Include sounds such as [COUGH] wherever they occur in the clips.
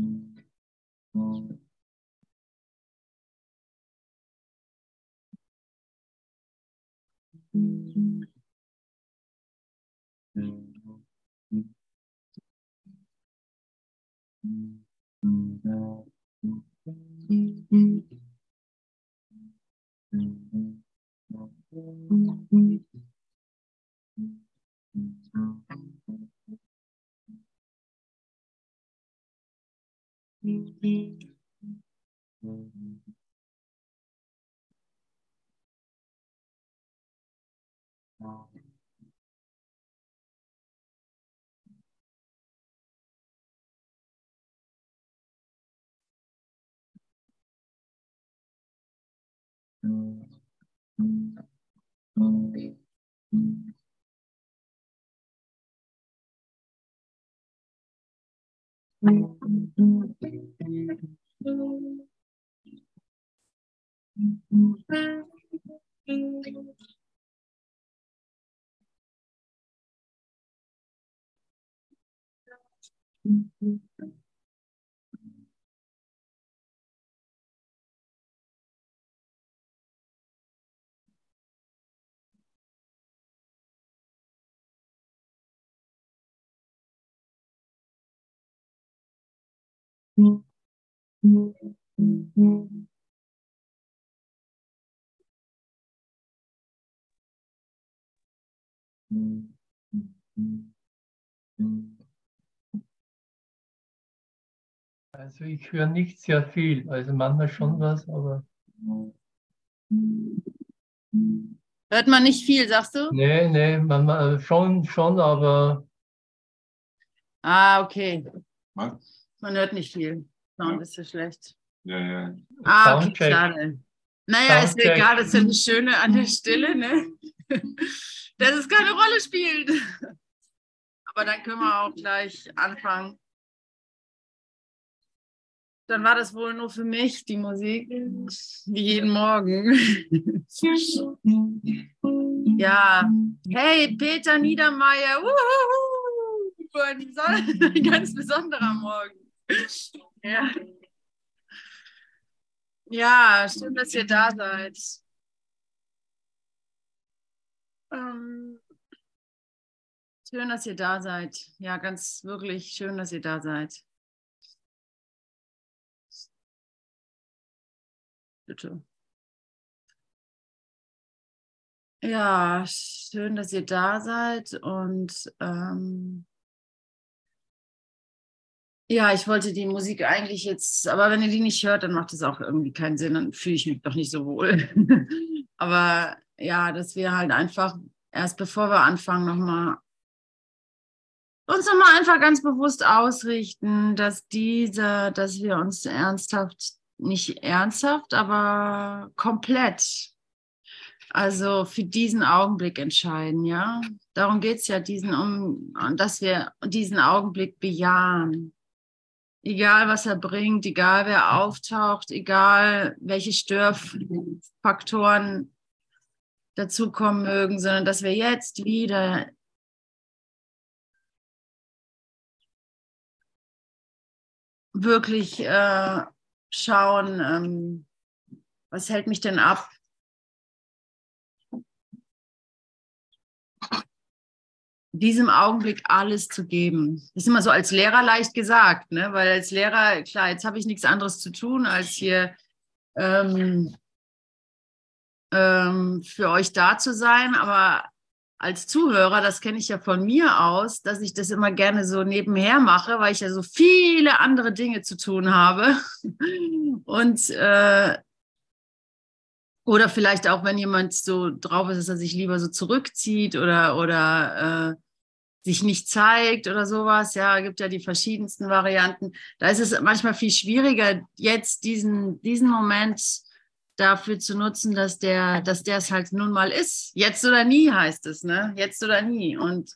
Mm-hmm. Mm-hmm. Also ich höre nicht sehr viel, also manchmal schon was, aber. Hört man nicht viel, sagst du? Nee, nee, manchmal schon, schon, aber. Ah, okay. Man hört nicht viel. Sound Ja. ist ja schlecht. Ja, ja. Ah, okay, Soundcheck. schade. Naja, ist ja Soundcheck. egal, das ist ja das Schöne an der Stille, ne? [LAUGHS] Dass es keine Rolle spielt. Aber dann können wir auch gleich anfangen. Dann war das wohl nur für mich, die Musik, wie jeden Morgen. [LAUGHS] Ja, hey, Peter Niedermeyer, beson- [LAUGHS] ein ganz besonderer Morgen. Ja. Ja, schön, dass ihr da seid. Ähm, schön, dass ihr da seid. Ja, ganz wirklich schön, dass ihr da seid. Bitte. Ja, schön, dass ihr da seid und ähm, ja, ich wollte die Musik eigentlich jetzt, aber wenn ihr die nicht hört, dann macht es auch irgendwie keinen Sinn, dann fühle ich mich doch nicht so wohl. [LAUGHS] aber ja, dass wir halt einfach erst bevor wir anfangen, nochmal uns nochmal einfach ganz bewusst ausrichten, dass diese, dass wir uns ernsthaft, nicht ernsthaft, aber komplett, also für diesen Augenblick entscheiden, ja. Darum geht es ja, diesen um, dass wir diesen Augenblick bejahen egal was er bringt, egal wer auftaucht, egal welche Störfaktoren dazukommen mögen, sondern dass wir jetzt wieder wirklich äh, schauen, ähm, was hält mich denn ab? Diesem Augenblick alles zu geben. Das ist immer so als Lehrer leicht gesagt, ne? weil als Lehrer, klar, jetzt habe ich nichts anderes zu tun, als hier ähm, ähm, für euch da zu sein. Aber als Zuhörer, das kenne ich ja von mir aus, dass ich das immer gerne so nebenher mache, weil ich ja so viele andere Dinge zu tun habe. [LAUGHS] Und äh, oder vielleicht auch, wenn jemand so drauf ist, dass er sich lieber so zurückzieht oder, oder äh, sich nicht zeigt oder sowas. Ja, gibt ja die verschiedensten Varianten. Da ist es manchmal viel schwieriger, jetzt diesen, diesen Moment dafür zu nutzen, dass der, dass der es halt nun mal ist. Jetzt oder nie heißt es, ne? Jetzt oder nie. Und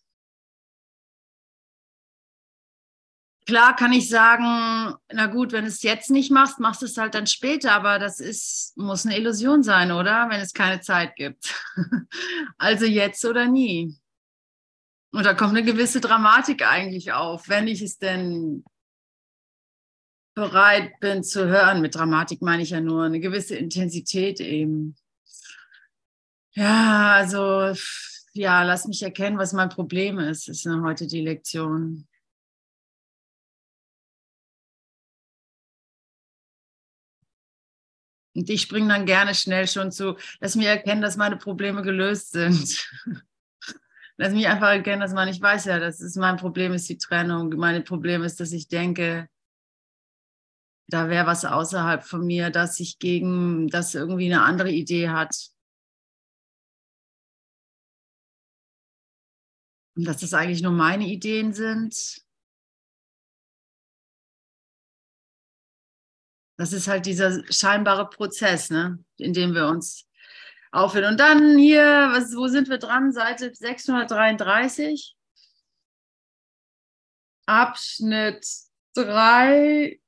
klar kann ich sagen, na gut, wenn du es jetzt nicht machst, machst du es halt dann später, aber das ist, muss eine Illusion sein, oder? Wenn es keine Zeit gibt. [LAUGHS] also jetzt oder nie. Und da kommt eine gewisse Dramatik eigentlich auf, wenn ich es denn bereit bin zu hören. Mit Dramatik meine ich ja nur eine gewisse Intensität eben. Ja, also, ja, lass mich erkennen, was mein Problem ist, ist heute die Lektion. Und ich springe dann gerne schnell schon zu, lass mich erkennen, dass meine Probleme gelöst sind. [LAUGHS] lass mich einfach erkennen, dass man, ich weiß ja, das ist mein Problem, ist die Trennung. Mein Problem ist, dass ich denke, da wäre was außerhalb von mir, dass ich gegen, das irgendwie eine andere Idee hat. Und dass das eigentlich nur meine Ideen sind. Das ist halt dieser scheinbare Prozess, ne, in dem wir uns aufhören. Und dann hier, was, wo sind wir dran? Seite 633. Abschnitt 3,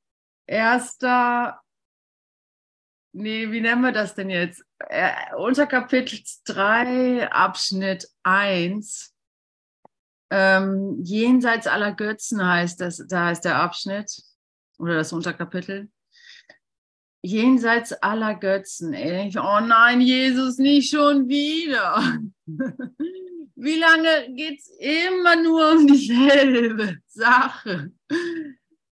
erster, nee, wie nennen wir das denn jetzt? Äh, unter Kapitel 3, Abschnitt 1. Ähm, jenseits aller Götzen heißt das, da heißt der Abschnitt oder das Unterkapitel jenseits aller Götzen. Ey. Oh nein, Jesus, nicht schon wieder. [LAUGHS] Wie lange geht es immer nur um dieselbe Sache?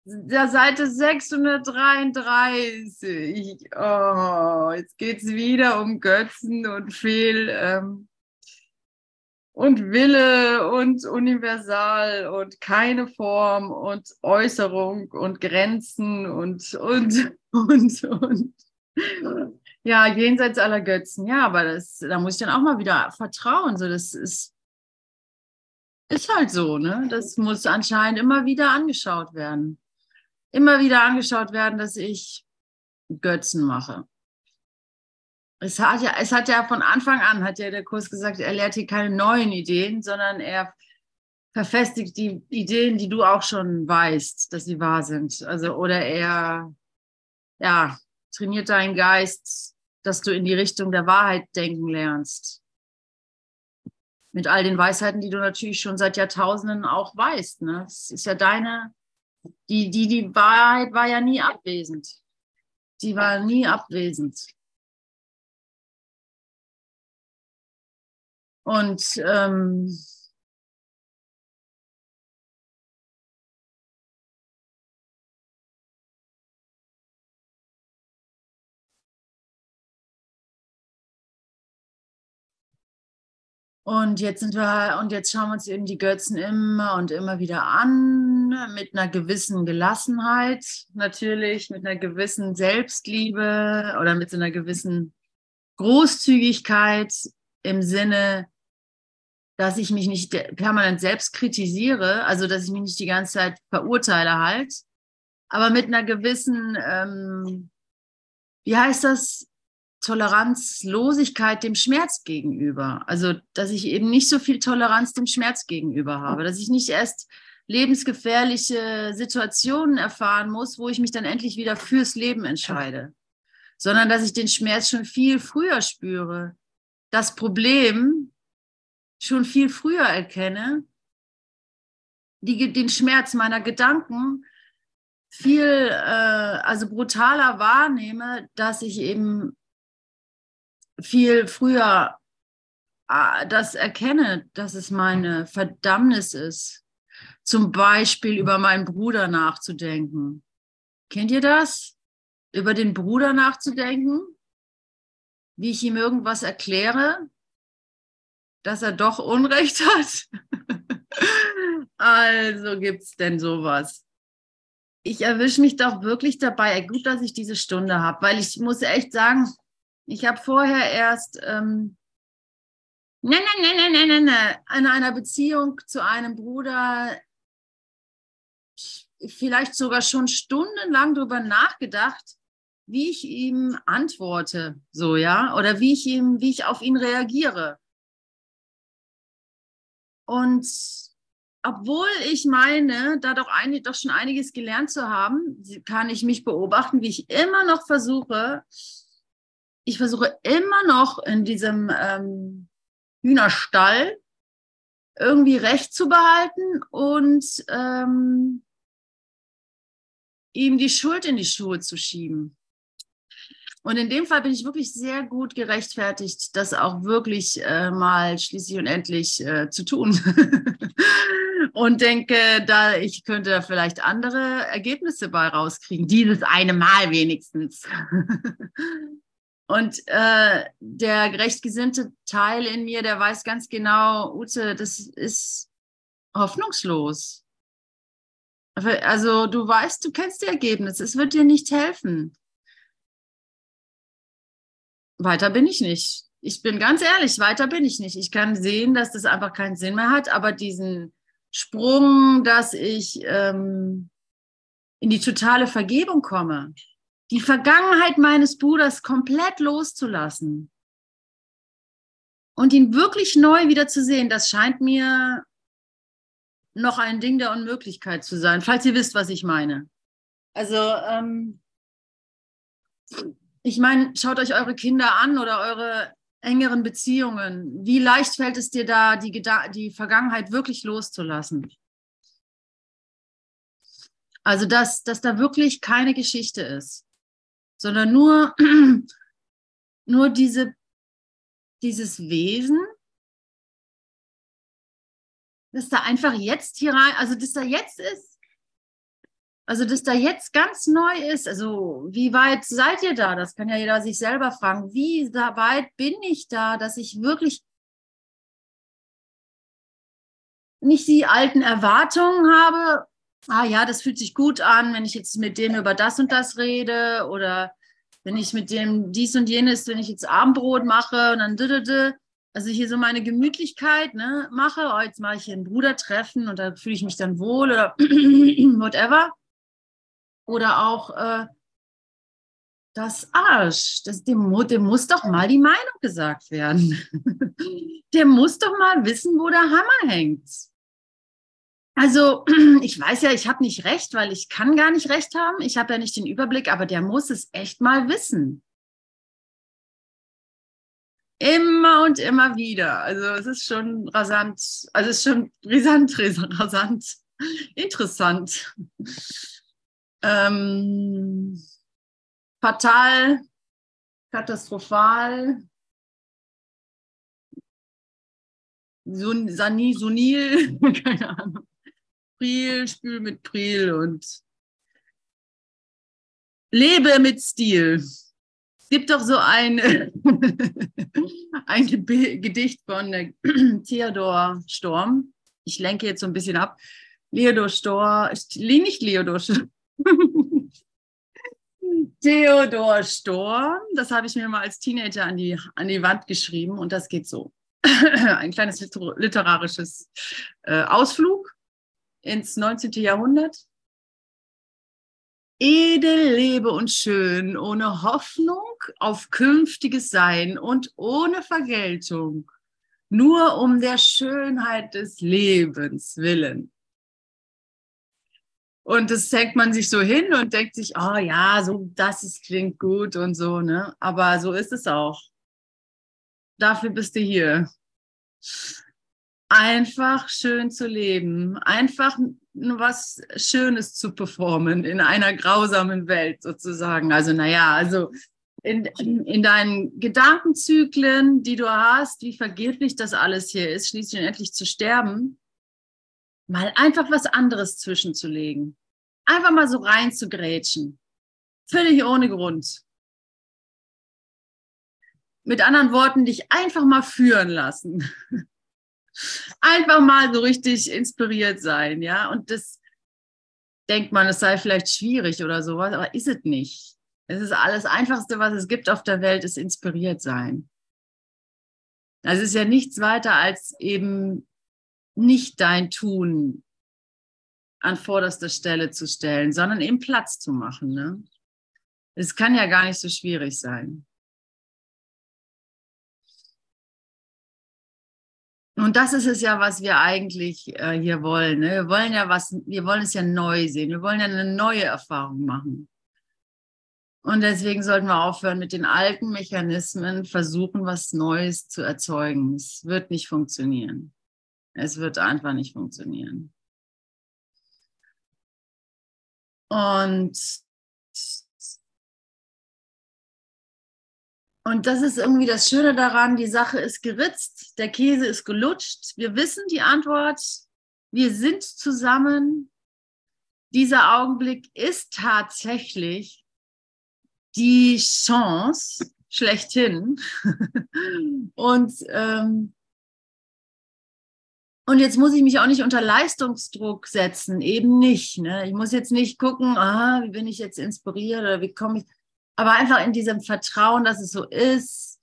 Der Seite 633. Oh, jetzt geht es wieder um Götzen und Fehl. Ähm, und Wille und universal und keine Form und Äußerung und Grenzen und, und, [LAUGHS] und, und. Ja, jenseits aller Götzen. Ja, aber das, da muss ich dann auch mal wieder vertrauen. So, das ist, ist halt so, ne? Das muss anscheinend immer wieder angeschaut werden. Immer wieder angeschaut werden, dass ich Götzen mache. Es hat, ja, es hat ja von Anfang an, hat ja der Kurs gesagt, er lehrt hier keine neuen Ideen, sondern er verfestigt die Ideen, die du auch schon weißt, dass sie wahr sind. Also, oder er, ja, trainiert deinen Geist, dass du in die Richtung der Wahrheit denken lernst. Mit all den Weisheiten, die du natürlich schon seit Jahrtausenden auch weißt. Ne? Das ist ja deine, die, die, die Wahrheit war ja nie abwesend. Die war nie abwesend. Und ähm, Und jetzt sind wir, und jetzt schauen wir uns eben die Götzen immer und immer wieder an, mit einer gewissen Gelassenheit, natürlich, mit einer gewissen Selbstliebe oder mit so einer gewissen Großzügigkeit im Sinne, dass ich mich nicht permanent selbst kritisiere, also dass ich mich nicht die ganze Zeit verurteile halt, aber mit einer gewissen, ähm, wie heißt das, Toleranzlosigkeit dem Schmerz gegenüber. Also, dass ich eben nicht so viel Toleranz dem Schmerz gegenüber habe, dass ich nicht erst lebensgefährliche Situationen erfahren muss, wo ich mich dann endlich wieder fürs Leben entscheide, sondern dass ich den Schmerz schon viel früher spüre. Das Problem, schon viel früher erkenne, die, den Schmerz meiner Gedanken viel, äh, also brutaler wahrnehme, dass ich eben viel früher äh, das erkenne, dass es meine Verdammnis ist, zum Beispiel über meinen Bruder nachzudenken. Kennt ihr das? Über den Bruder nachzudenken? Wie ich ihm irgendwas erkläre, dass er doch Unrecht hat. [LAUGHS] also gibt es denn sowas. Ich erwische mich doch wirklich dabei. Gut, dass ich diese Stunde habe, weil ich muss echt sagen, ich habe vorher erst ähm, ne, ne, ne, ne, ne, ne, in einer Beziehung zu einem Bruder vielleicht sogar schon stundenlang darüber nachgedacht, wie ich ihm antworte, so ja, oder wie ich ihm, wie ich auf ihn reagiere. Und obwohl ich meine, da doch, ein, doch schon einiges gelernt zu haben, kann ich mich beobachten, wie ich immer noch versuche, ich versuche immer noch in diesem ähm, Hühnerstall irgendwie Recht zu behalten und ähm, ihm die Schuld in die Schuhe zu schieben. Und in dem Fall bin ich wirklich sehr gut gerechtfertigt, das auch wirklich äh, mal schließlich und endlich äh, zu tun. [LAUGHS] und denke, da ich könnte da vielleicht andere Ergebnisse bei rauskriegen, dieses eine Mal wenigstens. [LAUGHS] und äh, der gerechtgesinnte Teil in mir, der weiß ganz genau, Ute, das ist hoffnungslos. Also du weißt, du kennst die Ergebnisse, es wird dir nicht helfen. Weiter bin ich nicht. Ich bin ganz ehrlich, weiter bin ich nicht. Ich kann sehen, dass das einfach keinen Sinn mehr hat, aber diesen Sprung, dass ich ähm, in die totale Vergebung komme, die Vergangenheit meines Bruders komplett loszulassen und ihn wirklich neu wieder zu sehen, das scheint mir noch ein Ding der Unmöglichkeit zu sein, falls ihr wisst, was ich meine. Also, ähm, ich meine, schaut euch eure Kinder an oder eure engeren Beziehungen. Wie leicht fällt es dir da, die, die Vergangenheit wirklich loszulassen? Also, dass, dass da wirklich keine Geschichte ist, sondern nur, [CLEARS THROAT] nur diese, dieses Wesen, dass da einfach jetzt hier rein, also dass da jetzt ist. Also, dass da jetzt ganz neu ist. Also, wie weit seid ihr da? Das kann ja jeder sich selber fragen. Wie weit bin ich da, dass ich wirklich nicht die alten Erwartungen habe? Ah ja, das fühlt sich gut an, wenn ich jetzt mit dem über das und das rede oder wenn ich mit dem dies und jenes, wenn ich jetzt Abendbrot mache und dann also hier so meine Gemütlichkeit ne, mache, oh, jetzt mache ich hier ein Brudertreffen und da fühle ich mich dann wohl oder [CLEARS THROAT] whatever. Oder auch äh, das Arsch, das, dem, dem muss doch mal die Meinung gesagt werden. [LAUGHS] der muss doch mal wissen, wo der Hammer hängt. Also [CLEARS THROAT] ich weiß ja, ich habe nicht recht, weil ich kann gar nicht recht haben. Ich habe ja nicht den Überblick, aber der muss es echt mal wissen. Immer und immer wieder. Also es ist schon rasant, also es ist schon [LAUGHS] brisant, rasant, interessant. Ähm, fatal, katastrophal, Sun, Sunil, [LAUGHS] keine Ahnung. Priel, spül mit Priel und lebe mit Stil gibt doch so ein, [LAUGHS] ein Gedicht von [CLEARS THROAT] Theodor Storm. Ich lenke jetzt so ein bisschen ab. Theodor Storm, nicht Theodor Storm. [LAUGHS] Theodor Storm, das habe ich mir mal als Teenager an die, an die Wand geschrieben und das geht so. [LAUGHS] ein kleines literarisches äh, Ausflug ins 19. Jahrhundert edel lebe und schön, ohne Hoffnung auf künftiges Sein und ohne Vergeltung, nur um der Schönheit des Lebens willen. Und das denkt man sich so hin und denkt sich, oh ja, so das ist, klingt gut und so, ne? Aber so ist es auch. Dafür bist du hier. Einfach schön zu leben, einfach was Schönes zu performen in einer grausamen Welt sozusagen. Also naja, also in, in deinen Gedankenzyklen, die du hast, wie vergeblich das alles hier ist, schließlich endlich zu sterben, mal einfach was anderes zwischenzulegen. Einfach mal so rein zu grätschen. Völlig ohne Grund. Mit anderen Worten, dich einfach mal führen lassen. [LAUGHS] einfach mal so richtig inspiriert sein, ja. Und das denkt man, es sei vielleicht schwierig oder sowas, aber ist es nicht. Es ist alles Einfachste, was es gibt auf der Welt, ist inspiriert sein. Also es ist ja nichts weiter als eben nicht dein Tun an vorderster Stelle zu stellen, sondern eben Platz zu machen. Ne? Es kann ja gar nicht so schwierig sein. Und das ist es ja, was wir eigentlich äh, hier wollen. Ne? Wir wollen ja was, wir wollen es ja neu sehen. Wir wollen ja eine neue Erfahrung machen. Und deswegen sollten wir aufhören mit den alten Mechanismen, versuchen, was Neues zu erzeugen. Es wird nicht funktionieren. Es wird einfach nicht funktionieren. Und, und das ist irgendwie das Schöne daran, die Sache ist geritzt, der Käse ist gelutscht, wir wissen die Antwort, wir sind zusammen. Dieser Augenblick ist tatsächlich die Chance schlechthin. [LAUGHS] und, ähm, und jetzt muss ich mich auch nicht unter Leistungsdruck setzen, eben nicht. Ne? Ich muss jetzt nicht gucken, ah, wie bin ich jetzt inspiriert oder wie komme ich. Aber einfach in diesem Vertrauen, dass es so ist,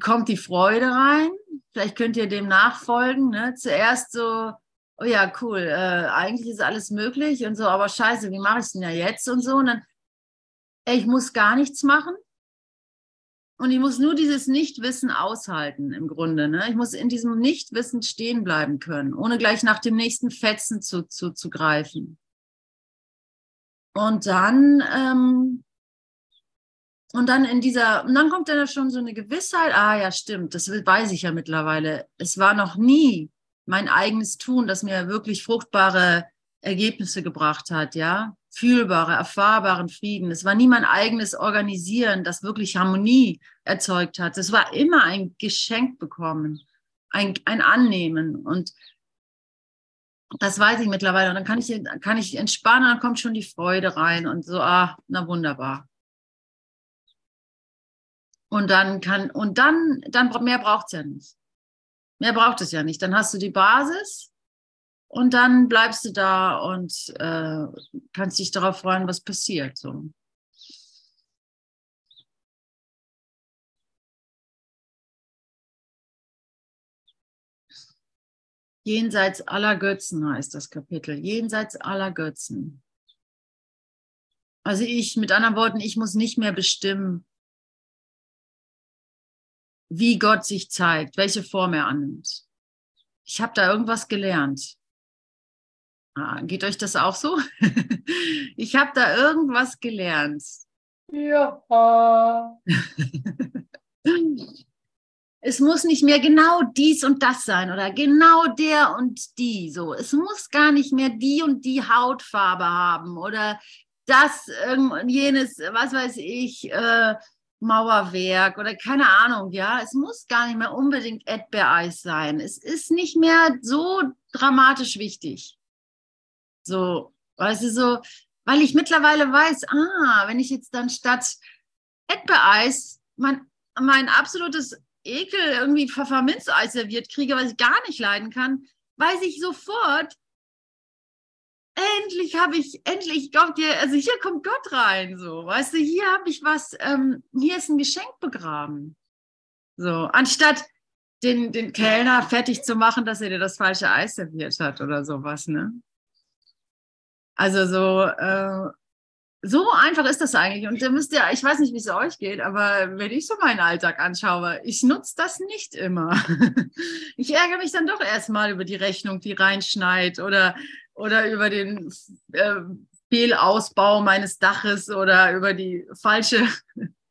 kommt die Freude rein. Vielleicht könnt ihr dem nachfolgen. Ne? Zuerst so, oh ja, cool, äh, eigentlich ist alles möglich und so, aber scheiße, wie mache ich es denn ja jetzt und so? Und dann, ey, ich muss gar nichts machen. Und ich muss nur dieses Nichtwissen aushalten im Grunde. Ne? Ich muss in diesem Nichtwissen stehen bleiben können, ohne gleich nach dem nächsten Fetzen zu, zu, zu greifen. Und dann, ähm, und dann in dieser, und dann kommt dann schon so eine Gewissheit, ah ja, stimmt, das weiß ich ja mittlerweile. Es war noch nie mein eigenes Tun, das mir wirklich fruchtbare Ergebnisse gebracht hat, ja fühlbare, erfahrbaren Frieden. Es war nie mein eigenes Organisieren, das wirklich Harmonie erzeugt hat. Es war immer ein Geschenk bekommen, ein, ein Annehmen. Und das weiß ich mittlerweile. Und dann kann ich, kann ich entspannen, dann kommt schon die Freude rein und so, ah, na wunderbar. Und dann kann, und dann, dann mehr braucht es ja nicht. Mehr braucht es ja nicht. Dann hast du die Basis und dann bleibst du da und äh, kannst dich darauf freuen, was passiert. So. Jenseits aller Götzen heißt das Kapitel. Jenseits aller Götzen. Also ich, mit anderen Worten, ich muss nicht mehr bestimmen, wie Gott sich zeigt, welche Form er annimmt. Ich habe da irgendwas gelernt. Ah, geht euch das auch so? [LAUGHS] ich habe da irgendwas gelernt. Ja. es muss nicht mehr genau dies und das sein oder genau der und die. So, es muss gar nicht mehr die und die Hautfarbe haben oder das jenes, was weiß ich, äh, Mauerwerk oder keine Ahnung. Ja, es muss gar nicht mehr unbedingt Erdbeereis sein. Es ist nicht mehr so dramatisch wichtig. So, weißt du, so, weil ich mittlerweile weiß, ah, wenn ich jetzt dann statt Erdbeereis mein, mein absolutes Ekel irgendwie Pfefferminzeis serviert kriege, was ich gar nicht leiden kann, weiß ich sofort, endlich habe ich, endlich kommt hier, also hier kommt Gott rein, so, weißt du, hier habe ich was, ähm, hier ist ein Geschenk begraben. So, anstatt den, den Kellner fertig zu machen, dass er dir das falsche Eis serviert hat oder sowas, ne? Also so, äh, so einfach ist das eigentlich. Und ihr müsst ja, ich weiß nicht, wie es euch geht, aber wenn ich so meinen Alltag anschaue, ich nutze das nicht immer. [LAUGHS] ich ärgere mich dann doch erstmal über die Rechnung, die reinschneit oder, oder über den äh, Fehlausbau meines Daches oder über die falsche,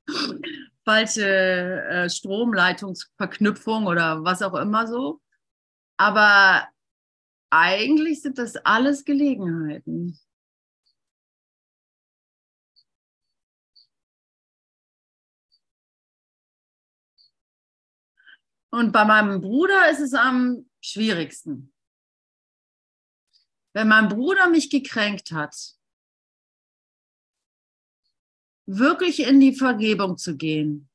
[LAUGHS] falsche äh, Stromleitungsverknüpfung oder was auch immer so. Aber eigentlich sind das alles Gelegenheiten. Und bei meinem Bruder ist es am schwierigsten. Wenn mein Bruder mich gekränkt hat, wirklich in die Vergebung zu gehen,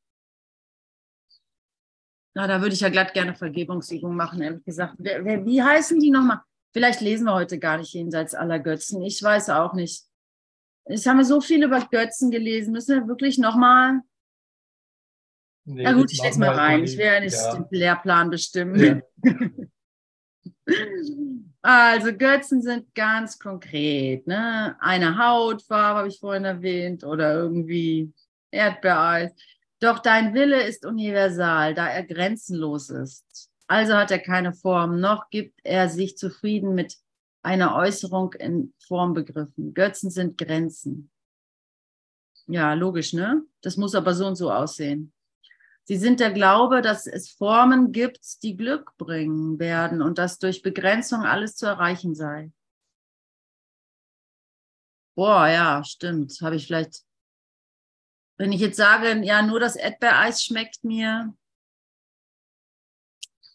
na, da würde ich ja glatt gerne Vergebungsübungen machen, ehrlich gesagt. Wer, wer, wie heißen die nochmal? Vielleicht lesen wir heute gar nicht jenseits aller Götzen. Ich weiß auch nicht. Ich habe so viel über Götzen gelesen. Müssen wir wirklich nochmal. Nee, Na gut, ich lese mal rein. Ich will ja nicht ja. den Lehrplan bestimmen. Ja. [LAUGHS] also Götzen sind ganz konkret. Ne? Eine Hautfarbe habe ich vorhin erwähnt oder irgendwie Erdbeereis. Doch dein Wille ist universal, da er grenzenlos ist. Also hat er keine Form, noch gibt er sich zufrieden mit einer Äußerung in Form begriffen. Götzen sind Grenzen. Ja, logisch, ne? Das muss aber so und so aussehen. Sie sind der Glaube, dass es Formen gibt, die Glück bringen werden und dass durch Begrenzung alles zu erreichen sei. Boah, ja, stimmt. Habe ich vielleicht, wenn ich jetzt sage, ja, nur das Erdbeereis schmeckt mir.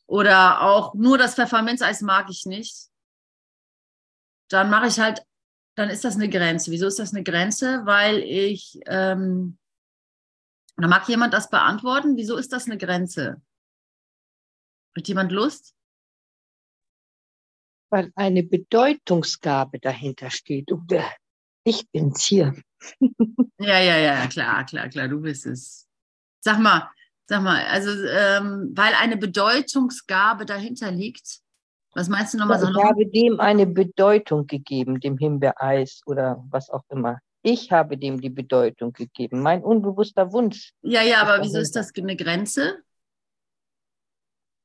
Oder auch nur das Pfefferminzeis mag ich nicht. Dann mache ich halt, dann ist das eine Grenze. Wieso ist das eine Grenze? Weil ich, ähm, da mag jemand das beantworten. Wieso ist das eine Grenze? Hat jemand Lust? Weil eine Bedeutungsgabe dahinter steht. Ich bin's hier. Ja, ja, ja, klar, klar, klar, du bist es. Sag mal, sag mal, also ähm, weil eine Bedeutungsgabe dahinter liegt. Was meinst du nochmal? ich so habe dem eine Bedeutung gegeben, dem Himbeereis oder was auch immer. Ich habe dem die Bedeutung gegeben, mein unbewusster Wunsch. Ja, ja, aber wieso ist das eine Grenze?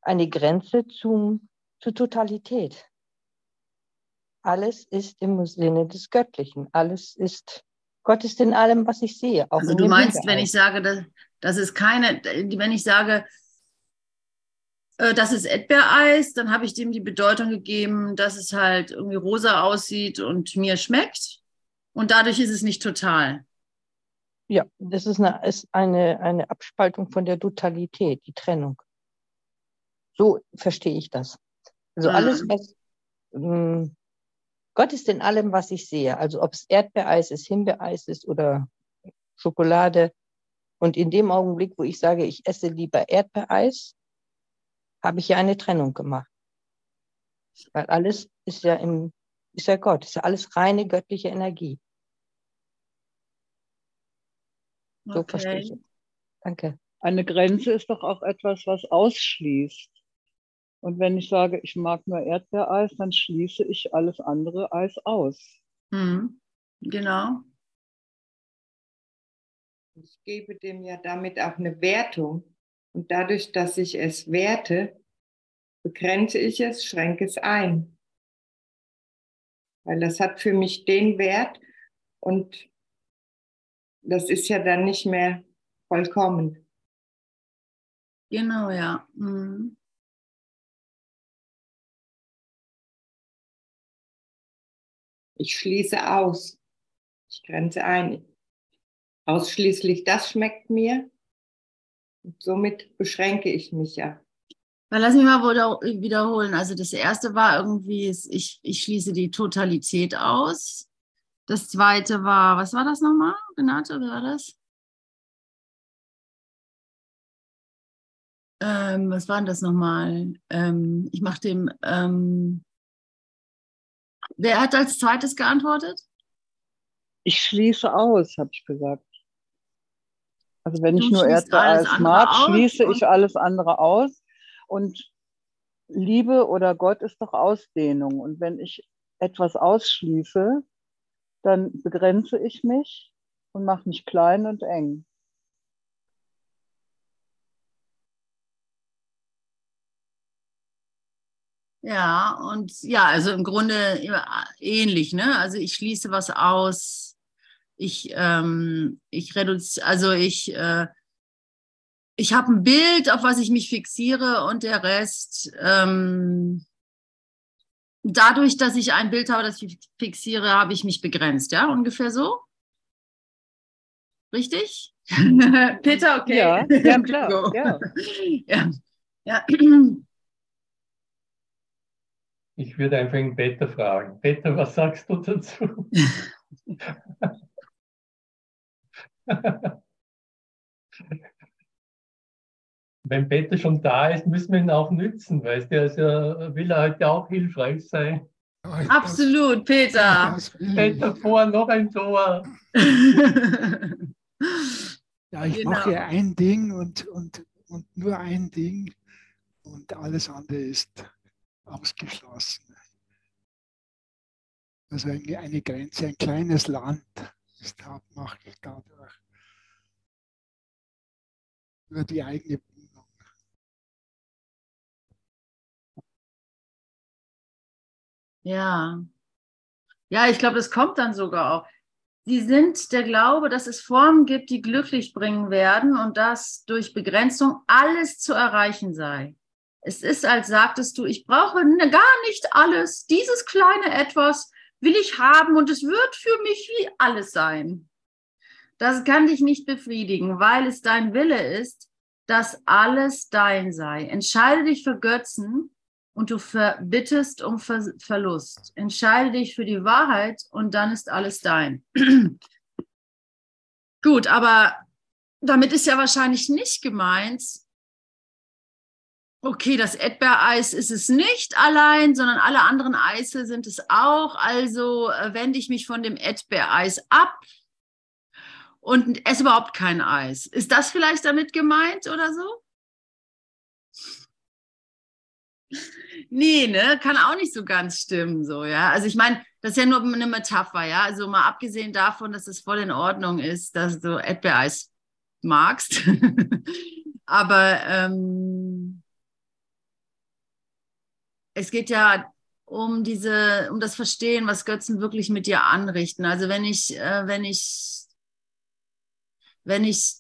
Eine Grenze zum, zur Totalität. Alles ist im Sinne des Göttlichen. Alles ist, Gott ist in allem, was ich sehe. Also du meinst, wenn Himbeereis. ich sage, das, das ist keine, wenn ich sage, äh, das ist Erdbeereis, dann habe ich dem die Bedeutung gegeben, dass es halt irgendwie rosa aussieht und mir schmeckt. Und dadurch ist es nicht total. Ja, das ist eine, ist eine, eine Abspaltung von der Totalität, die Trennung. So verstehe ich das. Also Mhm. alles, was ähm, Gott ist in allem, was ich sehe. Also ob es Erdbeereis ist, Himbeereis ist oder Schokolade. Und in dem Augenblick, wo ich sage, ich esse lieber Erdbeereis, habe ich ja eine Trennung gemacht. Weil alles ist ja im, ist ja Gott, ist ja alles reine göttliche Energie. So verstehe ich es. Danke. Eine Grenze ist doch auch etwas, was ausschließt. Und wenn ich sage, ich mag nur Erdbeereis, dann schließe ich alles andere Eis aus. Mhm. Genau. Ich gebe dem ja damit auch eine Wertung. Und dadurch, dass ich es werte, begrenze ich es, schränke es ein. Weil das hat für mich den Wert und das ist ja dann nicht mehr vollkommen. Genau, ja. Mhm. Ich schließe aus. Ich grenze ein. Ausschließlich das schmeckt mir. Und somit beschränke ich mich ja. Weil lass mich mal wieder- wiederholen. Also das erste war irgendwie, ich, ich schließe die Totalität aus. Das zweite war, was war das nochmal, Renate, oder war das? Ähm, was war denn das nochmal? Ähm, ich mache dem, ähm, wer hat als zweites geantwortet? Ich schließe aus, habe ich gesagt. Also wenn Du ich nur mag, aus schließe ich alles andere aus. Und Liebe oder Gott ist doch Ausdehnung. Und wenn ich etwas ausschließe, dann begrenze ich mich und mache mich klein und eng. Ja, und ja, also im Grunde ähnlich, ne? Also ich schließe was aus, ich, ähm, ich reduziere, also ich, äh, ich habe ein Bild, auf was ich mich fixiere und der Rest, ähm, dadurch, dass ich ein Bild habe, das ich fixiere, habe ich mich begrenzt, ja, ungefähr so? Richtig? [LAUGHS] Peter, okay. Ja, ja klar. [LAUGHS] Ja. ja. ja. [CLEARS THROAT] Ich würde einfach den Peter fragen. Peter, was sagst du dazu? [LAUGHS] Wenn Peter schon da ist, müssen wir ihn auch nützen, weißt du, also will er heute auch hilfreich sein. Absolut, Peter. Peter ich. vor, noch ein Tor. Ja, ich Genau. mache ein Ding und, und, und nur ein Ding und alles andere ist ausgeschlossen. Also eine, eine Grenze, ein kleines Land ist ich dadurch. Über die eigene Bindung. Ja. Ja, ich glaube, das kommt dann sogar auch. Sie sind der Glaube, dass es Formen gibt, die glücklich bringen werden und dass durch Begrenzung alles zu erreichen sei. Es ist, als sagtest du, ich brauche ne- gar nicht alles. Dieses kleine Etwas will ich haben und es wird für mich wie alles sein. Das kann dich nicht befriedigen, weil es dein Wille ist, dass alles dein sei. Entscheide dich für Götzen und du bittest um Ver Verlust. Entscheide dich für die Wahrheit und dann ist alles dein. [CLEARS THROAT] Gut, aber damit ist ja wahrscheinlich nicht gemeint, okay, das Erdbeereis ist es nicht allein, sondern alle anderen Eise sind es auch. Also äh, wende ich mich von dem Erdbeereis ab und esse überhaupt kein Eis. Ist das vielleicht damit gemeint oder so? Nee, ne, kann auch nicht so ganz stimmen, so, ja. Also ich meine, das ist ja nur eine Metapher, ja. Also mal abgesehen davon, dass es voll in Ordnung ist, dass du Erdbeereis magst. [LAUGHS] Aber ähm, es geht ja um diese, um das Verstehen, was Götzen wirklich mit dir anrichten. Also wenn ich, äh, wenn ich, wenn ich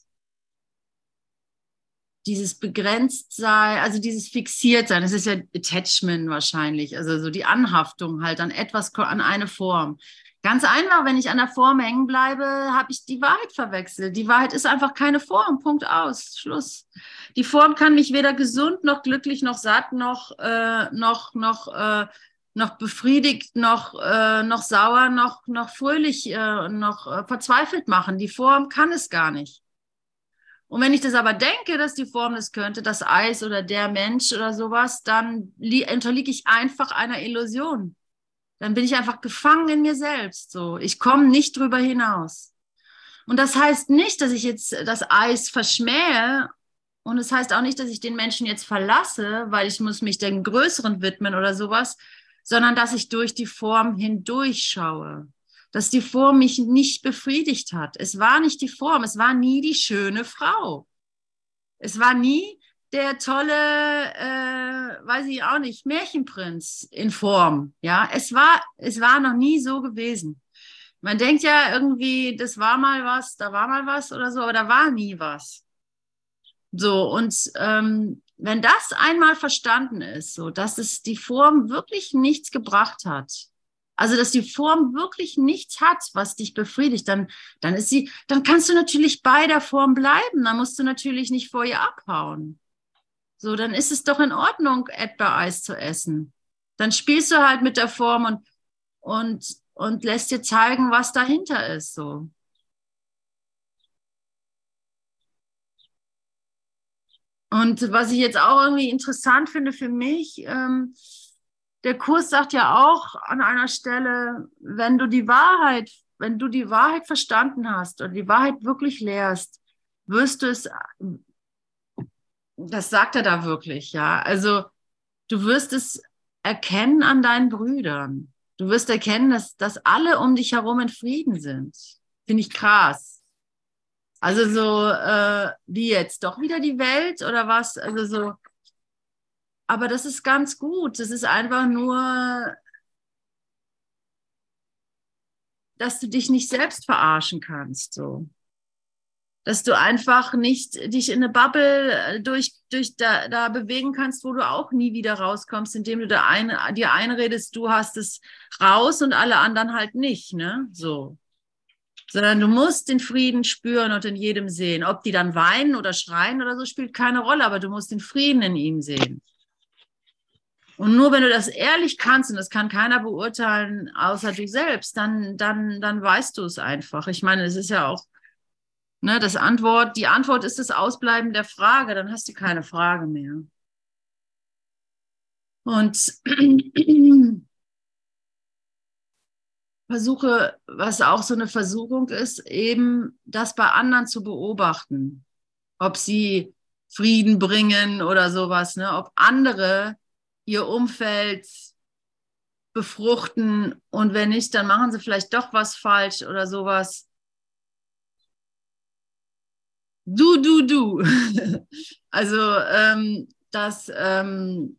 dieses begrenzt sei, also dieses fixiert sein, das ist ja Attachment wahrscheinlich, also so die Anhaftung halt an etwas, an eine Form. Ganz einfach, wenn ich an der Form hängen bleibe, habe ich die Wahrheit verwechselt. Die Wahrheit ist einfach keine Form. Punkt aus. Schluss. Die Form kann mich weder gesund noch glücklich noch satt noch äh, noch noch äh, noch befriedigt noch äh, noch sauer noch noch fröhlich äh, noch äh, verzweifelt machen. Die Form kann es gar nicht. Und wenn ich das aber denke, dass die Form das könnte, das Eis oder der Mensch oder sowas, dann unterliege ich einfach einer Illusion dann bin ich einfach gefangen in mir selbst. So, ich komme nicht drüber hinaus. Und das heißt nicht, dass ich jetzt das Eis verschmähe. Und es das heißt auch nicht, dass ich den Menschen jetzt verlasse, weil ich muss mich dem Größeren widmen oder sowas, sondern dass ich durch die Form hindurchschaue. Dass die Form mich nicht befriedigt hat. Es war nicht die Form, es war nie die schöne Frau. Es war nie der tolle, äh, weiß ich auch nicht, Märchenprinz in Form. Ja, es war, es war noch nie so gewesen. Man denkt ja irgendwie, das war mal was, da war mal was oder so, aber da war nie was. So, und ähm, wenn das einmal verstanden ist, so dass es die Form wirklich nichts gebracht hat, also dass die Form wirklich nichts hat, was dich befriedigt, dann, dann ist sie, dann kannst du natürlich bei der Form bleiben. Dann musst du natürlich nicht vor ihr abhauen. So, dann ist es doch in Ordnung, Erdbeereis zu essen. Dann spielst du halt mit der Form und, und, und lässt dir zeigen, was dahinter ist. So. Und was ich jetzt auch irgendwie interessant finde für mich, ähm, der Kurs sagt ja auch an einer Stelle, wenn du die Wahrheit, wenn du die Wahrheit verstanden hast und die Wahrheit wirklich lehrst, wirst du es das sagt er da wirklich, ja. Also du wirst es erkennen an deinen Brüdern. Du wirst erkennen, dass, dass alle um dich herum in Frieden sind. Finde ich krass. Also so, äh, wie jetzt? Doch wieder die Welt oder was? Also so. Aber das ist ganz gut. Das ist einfach nur, dass du dich nicht selbst verarschen kannst. So dass du einfach nicht dich in eine Bubble äh, durch, durch da, da bewegen kannst, wo du auch nie wieder rauskommst, indem du da ein, dir einredest, du hast es raus und alle anderen halt nicht, ne? So. Sondern du musst den Frieden spüren und in jedem sehen. Ob die dann weinen oder schreien oder so, spielt keine Rolle, aber du musst den Frieden in ihm sehen. Und nur wenn du das ehrlich kannst, und das kann keiner beurteilen, außer du selbst, dann, dann, dann weißt du es einfach. Ich meine, es ist ja auch Ne, das Antwort, die Antwort ist das Ausbleiben der Frage, dann hast du keine Frage mehr. Und [CLEARS THROAT] versuche, was auch so eine Versuchung ist, eben das bei anderen zu beobachten, ob sie Frieden bringen oder sowas, ne? ob andere ihr Umfeld befruchten und wenn nicht, dann machen sie vielleicht doch was falsch oder sowas. Du, du, du. [LAUGHS] Also ähm, das, ähm,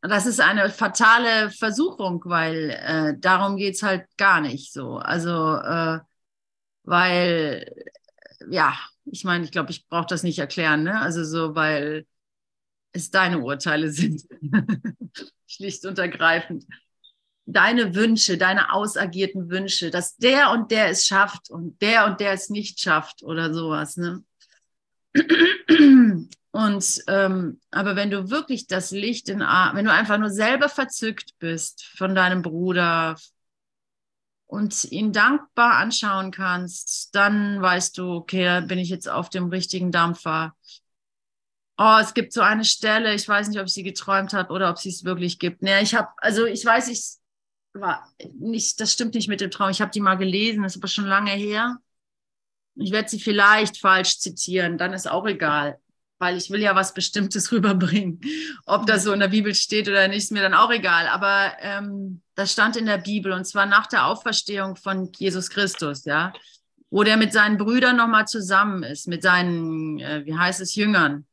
das ist eine fatale Versuchung, weil äh, darum geht es halt gar nicht so. Also äh, weil, ja, ich meine, ich glaube, ich brauche das nicht erklären, ne? Also so, weil es deine Urteile sind. [LAUGHS] Schlicht und ergreifend. deine Wünsche, deine ausagierten Wünsche, dass der und der es schafft und der und der es nicht schafft oder sowas. Ne? Und ähm, aber wenn du wirklich das Licht in wenn du einfach nur selber verzückt bist von deinem Bruder und ihn dankbar anschauen kannst, dann weißt du, okay, da bin ich jetzt auf dem richtigen Dampfer. Oh, es gibt so eine Stelle, ich weiß nicht, ob sie geträumt hat oder ob sie es wirklich gibt. Nee, ich habe, also ich weiß, ich war nicht, das stimmt nicht mit dem Traum. Ich habe die mal gelesen, das ist aber schon lange her. Ich werde sie vielleicht falsch zitieren, dann ist auch egal, weil ich will ja was Bestimmtes [LAUGHS] rüberbringen. Ob das so in der Bibel steht oder nicht, ist mir dann auch egal. Aber ähm, das stand in der Bibel und zwar nach der Auferstehung von Jesus Christus, ja, wo der mit seinen Brüdern nochmal zusammen ist, mit seinen, äh, wie heißt es, Jüngern.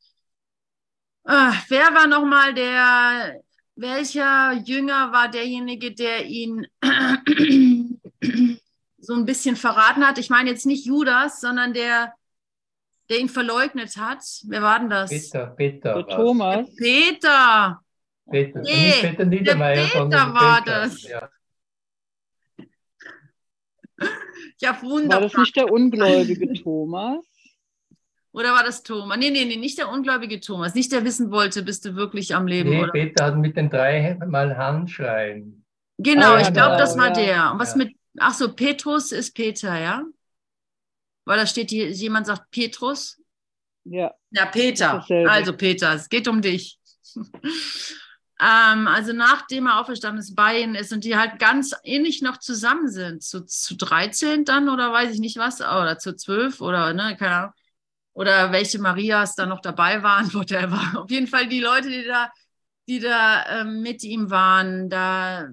Äh, wer war nochmal der, welcher Jünger war derjenige, der ihn [CLEARS THROAT] so ein bisschen verraten hat. Ich meine jetzt nicht Judas, sondern der, der ihn verleugnet hat. Wer war denn das? Peter, Peter. Der Thomas. Der Peter. Peter. Nee, nicht Peter Niedermeyer, der Peter war Peter. das. Ja. [LAUGHS] Ja, War wunderbar. das nicht der ungläubige Thomas? Oder war das Thomas? Nee, nee, nee, nicht der ungläubige Thomas. Nicht der wissen wollte, bist du wirklich am Leben. Nee, oder? Peter hat mit den drei Mal Handschreien. Genau, Ah, ja, ich glaube, das war ja. der. Und was Ja. mit, ach so, Petrus ist Peter, ja? Weil da steht hier, jemand sagt Petrus. Ja. Ja, Peter. Also Peter, es geht um dich. [LAUGHS] ähm, also nachdem er auferstanden ist, bei ihnen ist und die halt ganz ähnlich noch zusammen sind, zu, zu 13 dann oder weiß ich nicht was, oder zu 12 oder ne, keine Ahnung. Oder welche Marias da noch dabei waren, [LAUGHS] whatever. Auf jeden Fall die Leute, die da, die da ähm, mit ihm waren, da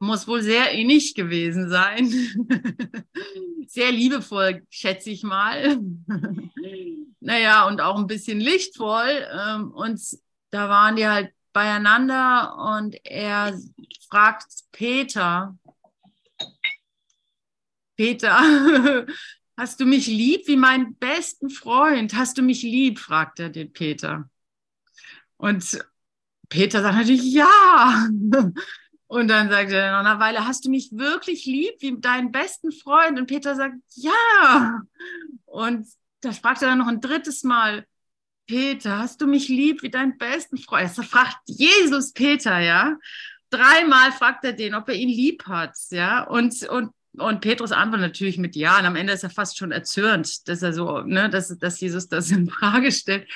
muss wohl sehr ähnlich gewesen sein. [LAUGHS] sehr liebevoll, schätze ich mal. [LAUGHS] naja, und auch ein bisschen lichtvoll. Ähm, und da waren die halt beieinander und er fragt Peter, Peter, [LAUGHS] hast du mich lieb wie meinen besten Freund? Hast du mich lieb? fragt er den Peter. Und Peter sagt natürlich ja. Und dann sagt er nach einer Weile, hast du mich wirklich lieb wie deinen besten Freund? Und Peter sagt, ja. Und da fragt er dann noch ein drittes Mal, Peter, hast du mich lieb wie deinen besten Freund? Das fragt Jesus Peter, ja. Dreimal fragt er den, ob er ihn lieb hat, ja. Und, und, und Petrus antwortet natürlich mit Ja. Und am Ende ist er fast schon erzürnt, dass er so, ne, dass, dass Jesus das in Frage stellt.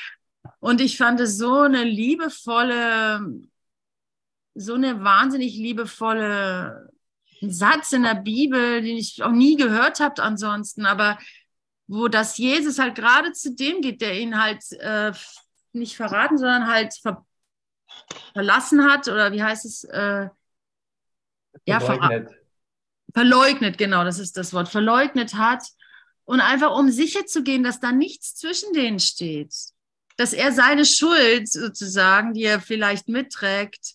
Und ich fand es so eine liebevolle, so eine wahnsinnig liebevolle Satz in der Bibel, den ich auch nie gehört habe ansonsten, aber wo das Jesus halt gerade zu dem geht, der ihn halt äh, nicht verraten, sondern halt ver verlassen hat oder wie heißt es? Äh, ja, Verleugnet. verleugnet, genau, das ist das Wort, verleugnet hat und einfach um sicher zu gehen, dass da nichts zwischen denen steht, dass er seine Schuld sozusagen, die er vielleicht mitträgt,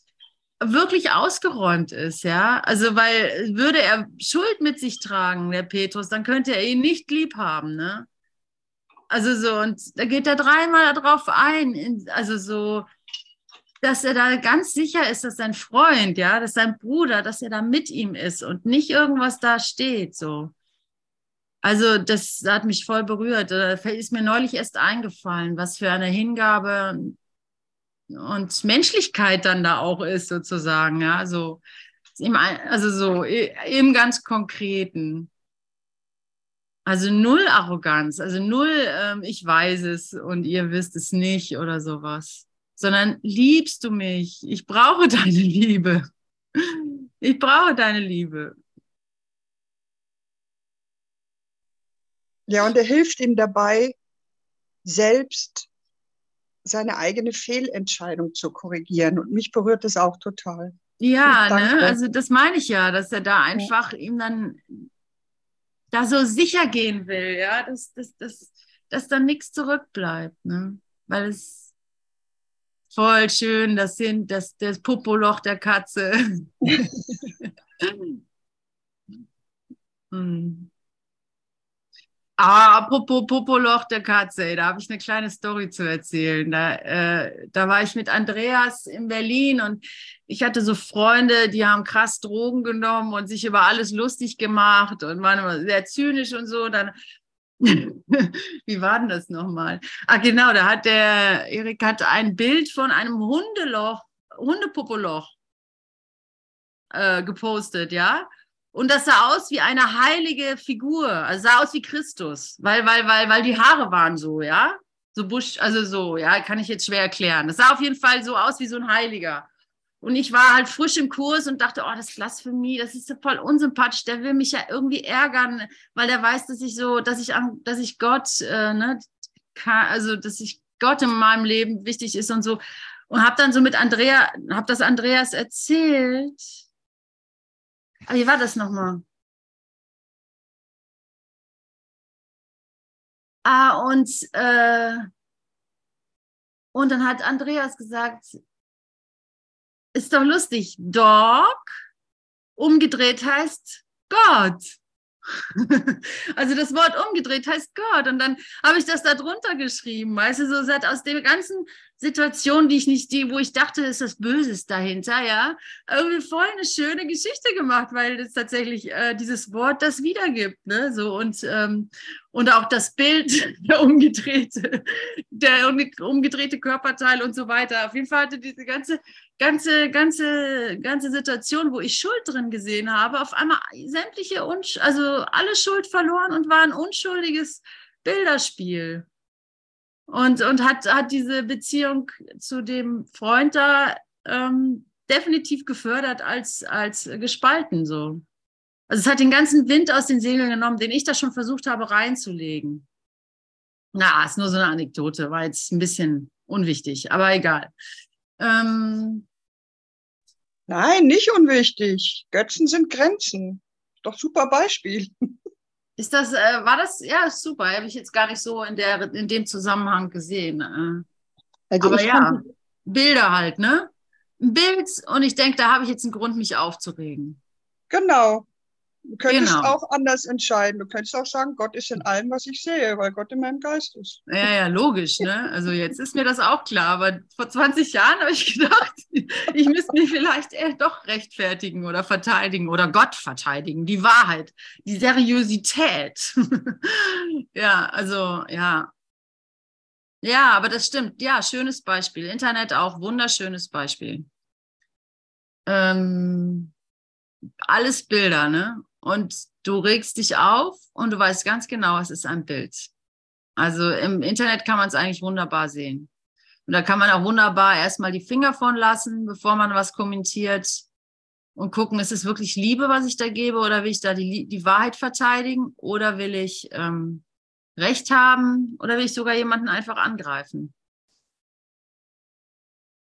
wirklich ausgeräumt ist, ja. Also, weil würde er Schuld mit sich tragen, der Petrus, dann könnte er ihn nicht lieb haben, ne? Also so, und da geht er dreimal darauf ein, in, also so, dass er da ganz sicher ist, dass sein Freund, ja, dass sein Bruder, dass er da mit ihm ist und nicht irgendwas da steht, so. Also das hat mich voll berührt. Da ist mir neulich erst eingefallen, was für eine Hingabe und Menschlichkeit dann da auch ist, sozusagen, ja, so, im, also so im ganz Konkreten. Also null Arroganz, also null, ähm, ich weiß es und ihr wisst es nicht oder sowas, sondern liebst du mich? Ich brauche [LAUGHS] deine Liebe. Ich brauche deine Liebe. Ja, und er hilft ihm dabei, selbst seine eigene Fehlentscheidung zu korrigieren. Und mich berührt das auch total. Ja, ne? also das meine ich ja, dass er da einfach ihm dann da so sicher gehen will, ja, dass, dass, dass, dass dann nichts zurückbleibt, ne? weil es voll schön, das sind das, das Popoloch der Katze. [LAUGHS] [LAUGHS] Hm. Ah, apropos Popoloch der Katze, da habe ich eine kleine Story zu erzählen. Da, äh, da war ich mit Andreas in Berlin und ich hatte so Freunde, die haben krass Drogen genommen und sich über alles lustig gemacht und waren immer sehr zynisch und so. Dann, [LAUGHS] wie war denn das nochmal? Ah, genau, da hat der Erik hatte ein Bild von einem Hundeloch, Hundepopoloch äh, gepostet, ja. Und das sah aus wie eine heilige Figur, also sah aus wie Christus, weil, weil, weil, weil die Haare waren so, ja. So busch, also so, ja, kann ich jetzt schwer erklären. Das sah auf jeden Fall so aus wie so ein Heiliger. Und ich war halt frisch im Kurs und dachte, oh, das ist Blasphemie, das ist so voll unsympathisch. Der will mich ja irgendwie ärgern, weil der weiß, dass ich so, dass ich, dass ich Gott, äh, ne, kann, also dass ich Gott in meinem Leben wichtig ist und so. Und habe dann so mit Andrea, habe das Andreas erzählt wie war das nochmal? Ah, und, äh, und dann hat Andreas gesagt, ist doch lustig, Dog umgedreht heißt Gott. [LAUGHS] also das Wort umgedreht heißt Gott. Und dann habe ich das da drunter geschrieben. Weißt du, so seit aus der ganzen Situation, die ich nicht, die, wo ich dachte, ist das Böses dahinter, ja, irgendwie voll eine schöne Geschichte gemacht, weil es tatsächlich äh, dieses Wort das wiedergibt, ne? So und ähm, und auch das Bild, [LAUGHS] der umgedrehte, der umgedrehte Körperteil und so weiter. Auf jeden Fall hatte diese ganze, ganze, ganze, ganze Situation, wo ich Schuld drin gesehen habe, auf einmal sämtliche, Unsch also alle Schuld verloren und war ein unschuldiges Bilderspiel. Und, und hat, hat diese Beziehung zu dem Freund da ähm, definitiv gefördert als, als gespalten so. Also es hat den ganzen Wind aus den Segeln genommen, den ich da schon versucht habe reinzulegen. Na, ist nur so eine Anekdote, war jetzt ein bisschen unwichtig, aber egal. Ähm, Nein, nicht unwichtig. Götzen sind Grenzen. Doch super Beispiel. [LAUGHS] Ist das, äh, war das, ja, super, habe ich jetzt gar nicht so in, der, in dem Zusammenhang gesehen. Äh. Also aber ja, Bilder halt, ne? Ein Bild und ich denke, da habe ich jetzt einen Grund, mich aufzuregen. Genau. Du könntest genau. auch anders entscheiden. Du könntest auch sagen, Gott ist in allem, was ich sehe, weil Gott in meinem Geist ist. Ja, ja, logisch. Ne? Also jetzt ist mir das auch klar. Aber vor 20 Jahren habe ich gedacht, [LAUGHS] ich müsste mich vielleicht eher doch rechtfertigen oder verteidigen oder Gott verteidigen. Die Wahrheit, die Seriosität. [LAUGHS] ja, also ja. Ja, aber das stimmt. Ja, schönes Beispiel. Internet auch, wunderschönes Beispiel. Ähm, alles Bilder, ne? Und du regst dich auf und du weißt ganz genau, es ist ein Bild. Also im Internet kann man es eigentlich wunderbar sehen. Und da kann man auch wunderbar erstmal die Finger von lassen, bevor man was kommentiert und gucken, ist es wirklich Liebe, was ich da gebe oder will ich da die, die Wahrheit verteidigen oder will ich ähm, Recht haben oder will ich sogar jemanden einfach angreifen?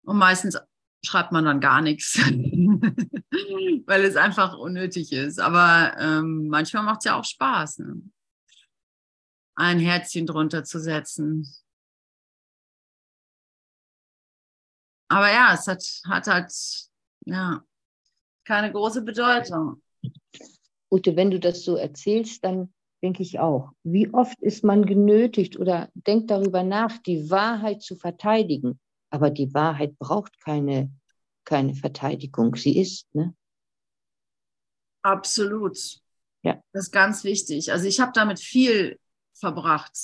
Und meistens schreibt man dann gar nichts, [LAUGHS] [LAUGHS] weil es einfach unnötig ist. Aber ähm, manchmal macht es ja auch Spaß, ne? ein Herzchen drunter zu setzen. Aber ja, es hat, hat halt ja, keine große Bedeutung. Ute, wenn du das so erzählst, dann denke ich auch, wie oft ist man genötigt oder denkt darüber nach, die Wahrheit zu verteidigen. Aber die Wahrheit braucht keine, keine Verteidigung. Sie ist, ne? Absolut. Ja. Das ist ganz wichtig. Also ich habe damit viel verbracht,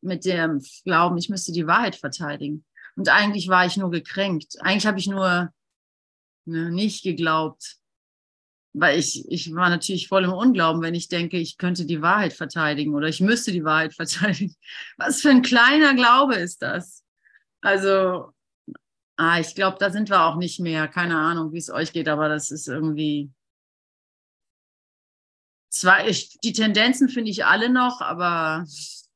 mit dem Glauben, ich müsste die Wahrheit verteidigen. Und eigentlich war ich nur gekränkt. Eigentlich habe ich nur ne, nicht geglaubt. Weil ich, ich war natürlich voll im Unglauben, wenn ich denke, ich könnte die Wahrheit verteidigen oder ich müsste die Wahrheit [LAUGHS] verteidigen. Was für ein kleiner Glaube ist das? Also Ah, ich glaube, da sind wir auch nicht mehr. Keine Ahnung, wie es euch geht, aber das ist irgendwie. Zwar, ich, die Tendenzen finde ich alle noch, aber es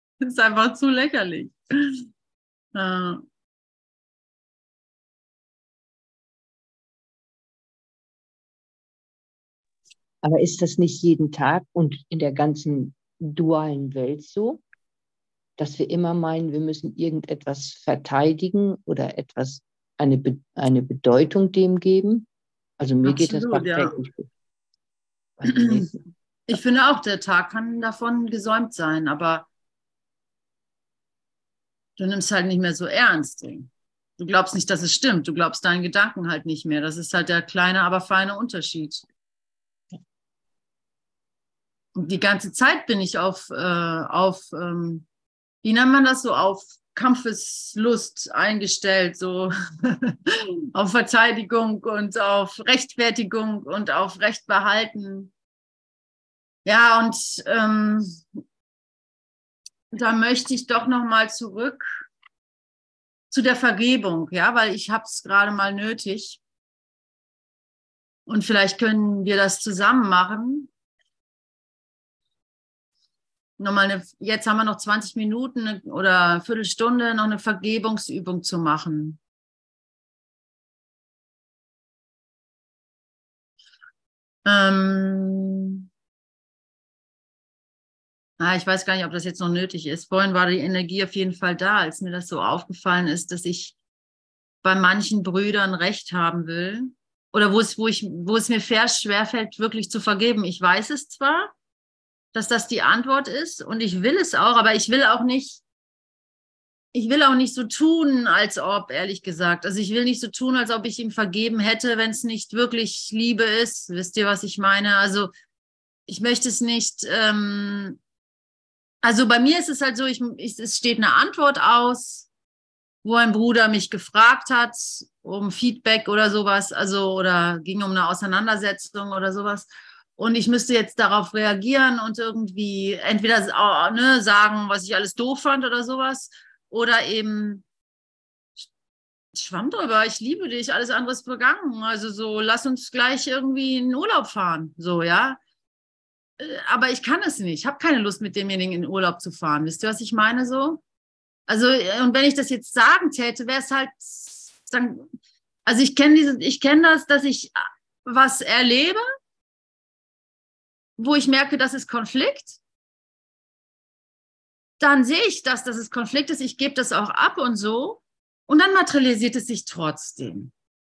[LAUGHS] ist einfach zu lächerlich. [LAUGHS] Ja. Aber ist das nicht jeden Tag und in der ganzen dualen Welt so? Dass wir immer meinen, wir müssen irgendetwas verteidigen oder etwas, eine, Be eine Bedeutung dem geben. Also mir Absolut, geht das tagtäglich ja. [CLEARS THROAT] Ich finde auch, der Tag kann davon gesäumt sein, aber du nimmst halt nicht mehr so ernst. Du glaubst nicht, dass es stimmt. Du glaubst deinen Gedanken halt nicht mehr. Das ist halt der kleine, aber feine Unterschied. Und die ganze Zeit bin ich auf, äh, auf ähm, wie nennt man das so, auf Kampfeslust eingestellt, so [LAUGHS] auf Verteidigung und auf Rechtfertigung und auf Recht behalten. Ja, und ähm, da möchte ich doch noch mal zurück zu der Vergebung, ja, weil ich habe es gerade mal nötig. Und vielleicht können wir das zusammen machen. Nochmal eine, jetzt haben wir noch 20 Minuten oder eine Viertelstunde, noch eine Vergebungsübung zu machen. Ähm, Ah, ich weiß gar nicht, ob das jetzt noch nötig ist. Vorhin war die Energie auf jeden Fall da, als mir das so aufgefallen ist, dass ich bei manchen Brüdern Recht haben will. Oder wo es, wo ich, wo es mir schwerfällt, wirklich zu vergeben. Ich weiß es zwar, dass das die Antwort ist und ich will es auch, aber ich will auch nicht, ich will auch nicht so tun, als ob, ehrlich gesagt. Also ich will nicht so tun, als ob ich ihm vergeben hätte, wenn es nicht wirklich Liebe ist. Wisst ihr, was ich meine? Also ich möchte es nicht, ähm, also bei mir ist es halt so, ich, ich, es steht eine Antwort aus, wo ein Bruder mich gefragt hat um Feedback oder sowas, also oder ging um eine Auseinandersetzung oder sowas. Und ich müsste jetzt darauf reagieren und irgendwie entweder ne, sagen, was ich alles doof fand oder sowas, oder eben schwamm drüber, ich liebe dich, alles andere ist vergangen. Also so, lass uns gleich irgendwie in Urlaub fahren. So, ja. Äh, aber ich kann es nicht. Ich habe keine Lust, mit demjenigen in Urlaub zu fahren. Wisst ihr, was ich meine so? Also, äh, und wenn ich das jetzt sagen täte, wäre es halt dann, also ich kenne diese, ich kenne das, dass ich äh, was erlebe, wo ich merke, das ist Konflikt. Dann sehe ich das, dass es Konflikt ist. Ich gebe das auch ab und so. Und dann materialisiert es sich trotzdem.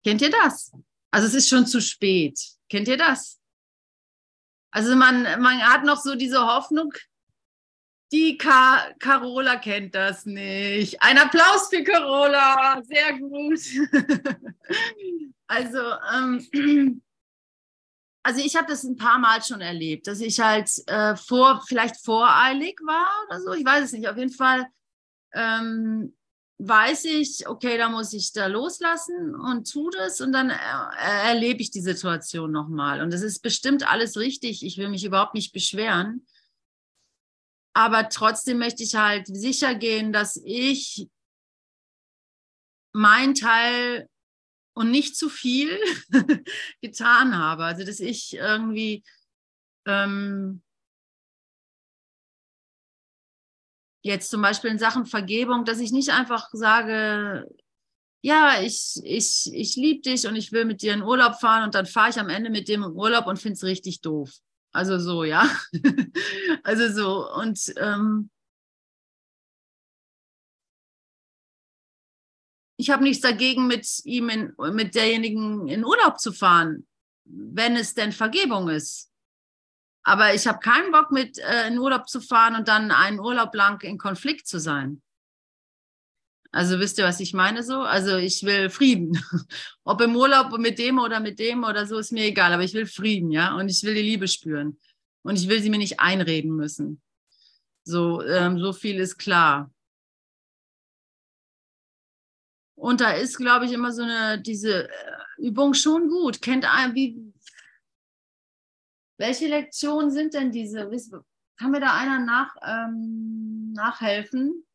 Kennt ihr das? Also es ist schon zu spät. Kennt ihr das? Also man, man hat noch so diese Hoffnung, die Ka Carola kennt das nicht. Ein Applaus für Carola, sehr gut. [LAUGHS] also, ähm, also ich habe das ein paar Mal schon erlebt, dass ich halt äh, vor, vielleicht voreilig war oder so. Ich weiß es nicht. Auf jeden Fall ähm, weiß ich, okay, da muss ich da loslassen und tu das und dann äh, erlebe ich die Situation nochmal. Und es ist bestimmt alles richtig. Ich will mich überhaupt nicht beschweren. Aber trotzdem möchte ich halt sicher gehen, dass ich mein Teil und nicht zu viel [LAUGHS] getan habe. Also, dass ich irgendwie ähm, jetzt zum Beispiel in Sachen Vergebung, dass ich nicht einfach sage, ja, ich, ich, ich liebe dich und ich will mit dir in Urlaub fahren und dann fahre ich am Ende mit dem im Urlaub und finde es richtig doof. Also so, ja. [LAUGHS] also so. Und ähm, ich habe nichts dagegen, mit ihm, in, mit derjenigen in Urlaub zu fahren, wenn es denn Vergebung ist. Aber ich habe keinen Bock, mit äh, in Urlaub zu fahren und dann einen Urlaub lang in Konflikt zu sein. Also wisst ihr, was ich meine so? Also ich will Frieden. [LAUGHS] Ob im Urlaub mit dem oder mit dem oder so, ist mir egal. Aber ich will Frieden, ja. Und ich will die Liebe spüren. Und ich will sie mir nicht einreden müssen. So, ähm, so viel ist klar. Und da ist, glaube ich, immer so eine, diese äh, Übung schon gut. Kennt ein, wie, welche Lektionen sind denn diese? Kann mir da einer nach, ähm, nachhelfen?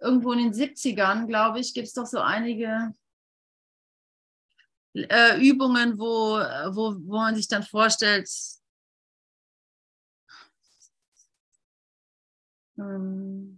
Irgendwo in den 70ern, glaube ich, gibt es doch so einige äh, Übungen, wo, wo, wo man sich dann vorstellt, ähm,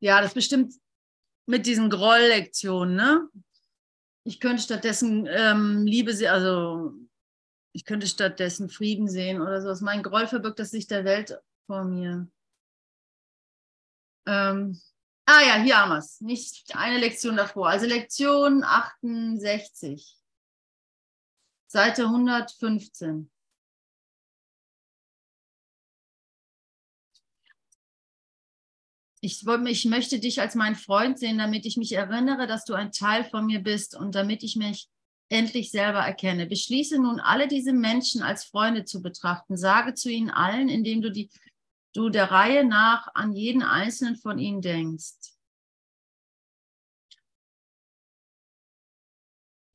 Ja, das bestimmt mit diesen Groll-Lektionen, ne? Ich könnte stattdessen ähm, Liebe sehen, also ich könnte stattdessen Frieden sehen oder sowas. Mein Groll verbirgt das Licht der Welt vor mir. Ähm, ah ja, hier haben wir es. Nicht eine Lektion davor. Also Lektion 68. Seite 115. Ich, ich möchte dich als meinen Freund sehen, damit ich mich erinnere, dass du ein Teil von mir bist und damit ich mich endlich selber erkenne. Beschließe nun, alle diese Menschen als Freunde zu betrachten. Sage zu ihnen allen, indem du, die, du der Reihe nach an jeden einzelnen von ihnen denkst.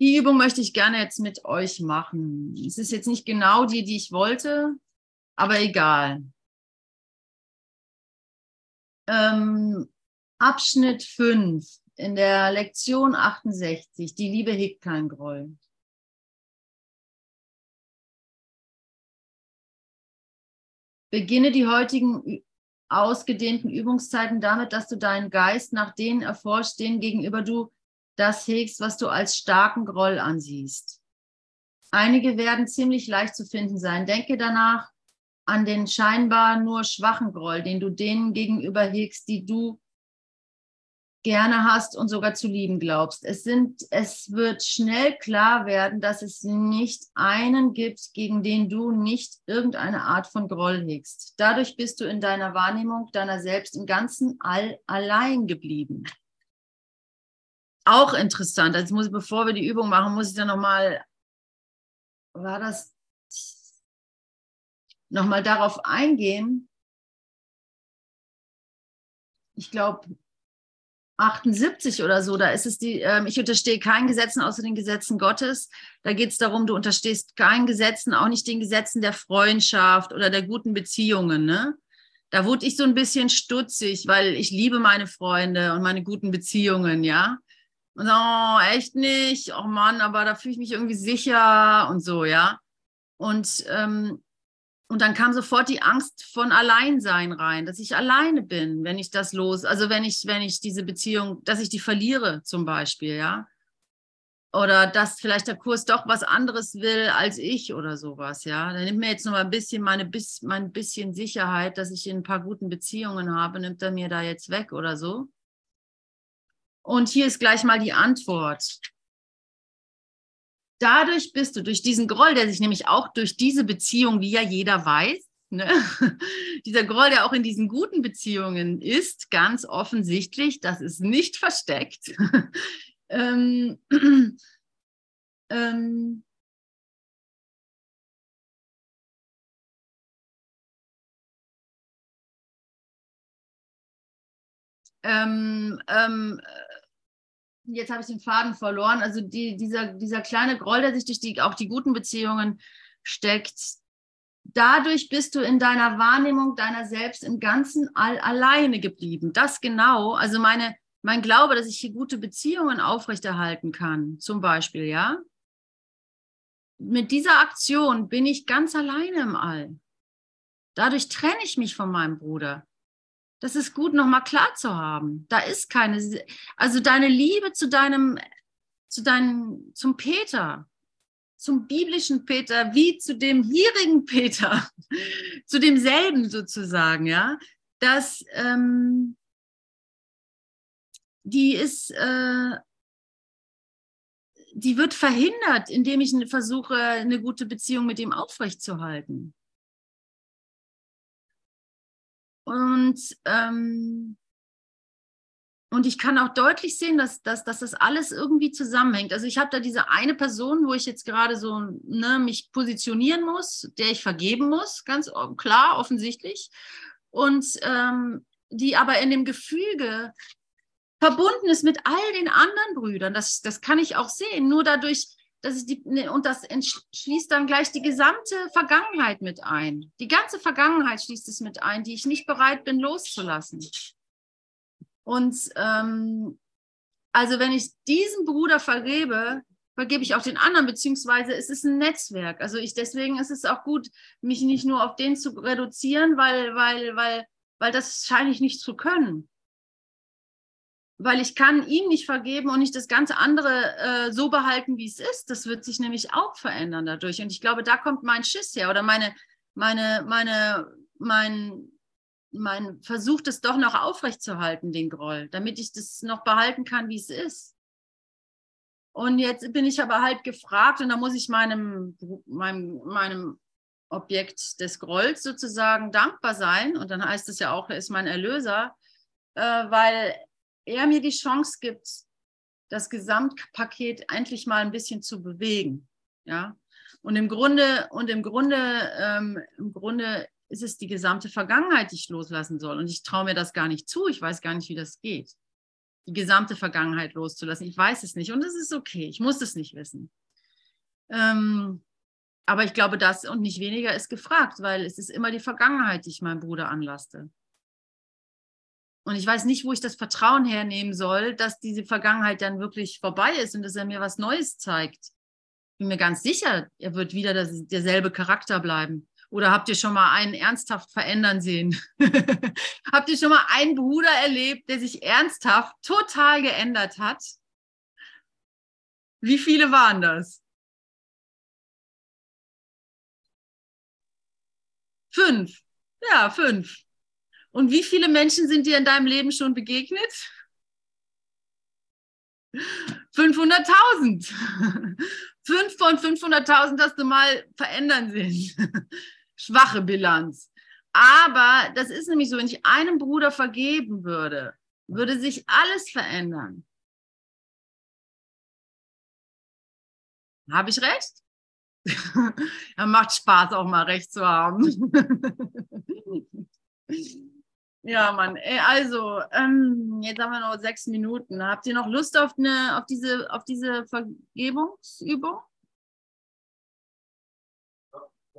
Die Übung möchte ich gerne jetzt mit euch machen. Es ist jetzt nicht genau die, die ich wollte, aber egal. Ähm, Abschnitt 5 in der Lektion 68, die Liebe hegt kein Groll. Beginne die heutigen ausgedehnten Übungszeiten damit, dass du deinen Geist nach denen erforscht, denen gegenüber du das hegst, was du als starken Groll ansiehst. Einige werden ziemlich leicht zu finden sein. Denke danach an den scheinbar nur schwachen Groll, den du denen gegenüber hegst, die du gerne hast und sogar zu lieben glaubst. Es, sind, es wird schnell klar werden, dass es nicht einen gibt, gegen den du nicht irgendeine Art von Groll hegst. Dadurch bist du in deiner Wahrnehmung deiner selbst im Ganzen all allein geblieben. Auch interessant. Jetzt muss bevor wir die Übung machen, muss ich dann nochmal, war das, nochmal darauf eingehen. Ich glaube, 78 oder so, da ist es die, äh, ich unterstehe keinen Gesetzen außer den Gesetzen Gottes. Da geht es darum, du unterstehst keinen Gesetzen, auch nicht den Gesetzen der Freundschaft oder der guten Beziehungen. Ne? Da wurde ich so ein bisschen stutzig, weil ich liebe meine Freunde und meine guten Beziehungen, ja. Und so, oh, echt nicht, oh Mann, aber da fühle ich mich irgendwie sicher und so, ja. Und ähm, und dann kam sofort die Angst von Alleinsein rein, dass ich alleine bin, wenn ich das los, also wenn ich, wenn ich diese Beziehung, dass ich die verliere zum Beispiel, ja. Oder dass vielleicht der Kurs doch was anderes will als ich oder sowas, ja. Dann nimmt mir jetzt noch mal ein bisschen meine, mein bisschen Sicherheit, dass ich in ein paar guten Beziehungen habe, nimmt er mir da jetzt weg oder so. Und hier ist gleich mal die Antwort dadurch bist du, durch diesen Groll, der sich nämlich auch durch diese Beziehung, wie ja jeder weiß, ne? [LAUGHS] dieser Groll, der auch in diesen guten Beziehungen ist, ganz offensichtlich, das ist nicht versteckt. [LAUGHS] [CLEARS THROAT] ähm, ähm, ähm, ähm jetzt habe ich den Faden verloren. Also die, dieser, dieser kleine Groll, der sich durch die, auch die guten Beziehungen steckt, dadurch bist du in deiner Wahrnehmung deiner selbst im Ganzen all, alleine geblieben. Das genau, also meine, mein Glaube, dass ich hier gute Beziehungen aufrechterhalten kann, zum Beispiel, ja. Mit dieser Aktion bin ich ganz alleine im All. Dadurch trenne ich mich von meinem Bruder. Das ist gut, nochmal klar zu haben. Da ist keine, also deine Liebe zu deinem, zu deinem, zum Peter, zum biblischen Peter, wie zu dem hierigen Peter, [LAUGHS] zu demselben sozusagen, ja, dass ähm, die ist, äh, die wird verhindert, indem ich versuche, eine gute Beziehung mit ihm aufrechtzuerhalten. Und, ähm, und ich kann auch deutlich sehen, dass, dass, dass das alles irgendwie zusammenhängt. Also ich habe da diese eine Person, wo ich jetzt gerade so ne, mich positionieren muss, der ich vergeben muss, ganz klar, offensichtlich. Und ähm, die aber in dem Gefüge verbunden ist mit all den anderen Brüdern. Das, das kann ich auch sehen. Nur dadurch, das ist die, ne, und das schließt dann gleich die gesamte Vergangenheit mit ein. Die ganze Vergangenheit schließt es mit ein, die ich nicht bereit bin loszulassen. Und ähm, also wenn ich diesen Bruder vergebe, vergebe ich auch den anderen, beziehungsweise es ist ein Netzwerk. Also ich deswegen ist es auch gut, mich nicht nur auf den zu reduzieren, weil, weil, weil, weil das scheine ich nicht zu können. Weil ich kann ihm nicht vergeben und nicht das ganze andere äh, so behalten, wie es ist. Das wird sich nämlich auch verändern dadurch. Und ich glaube, da kommt mein Schiss her oder meine, meine, meine, mein, mein Versuch, das doch noch aufrechtzuerhalten, den Groll, damit ich das noch behalten kann, wie es ist. Und jetzt bin ich aber halt gefragt und da muss ich meinem, meinem, meinem Objekt des Grolls sozusagen dankbar sein. Und dann heißt es ja auch, er ist mein Erlöser, äh, weil er mir die Chance gibt, das Gesamtpaket endlich mal ein bisschen zu bewegen. Ja. Und im Grunde, und im Grunde, ähm, im Grunde ist es die gesamte Vergangenheit, die ich loslassen soll. Und ich traue mir das gar nicht zu. Ich weiß gar nicht, wie das geht. Die gesamte Vergangenheit loszulassen. Ich weiß es nicht. Und es ist okay. Ich muss es nicht wissen. Ähm, aber ich glaube, das und nicht weniger ist gefragt, weil es ist immer die Vergangenheit, die ich meinem Bruder anlaste. Und ich weiß nicht, wo ich das Vertrauen hernehmen soll, dass diese Vergangenheit dann wirklich vorbei ist und dass er mir was Neues zeigt. Bin mir ganz sicher, er wird wieder das, derselbe Charakter bleiben. Oder habt ihr schon mal einen ernsthaft verändern sehen? [LAUGHS] habt ihr schon mal einen Bruder erlebt, der sich ernsthaft total geändert hat? Wie viele waren das? Fünf. Ja, fünf. Und wie viele Menschen sind dir in deinem Leben schon begegnet? 500.000. Fünf von 500.000 hast du mal verändern sehen. Schwache Bilanz. Aber das ist nämlich so, wenn ich einem Bruder vergeben würde, würde sich alles verändern. Habe ich recht? ja, [LAUGHS] macht Spaß, auch mal recht zu haben. [LAUGHS] Ja, Mann. Also, ähm, jetzt haben wir noch sechs Minuten. Habt ihr noch Lust auf, eine, auf, diese, auf diese Vergebungsübung?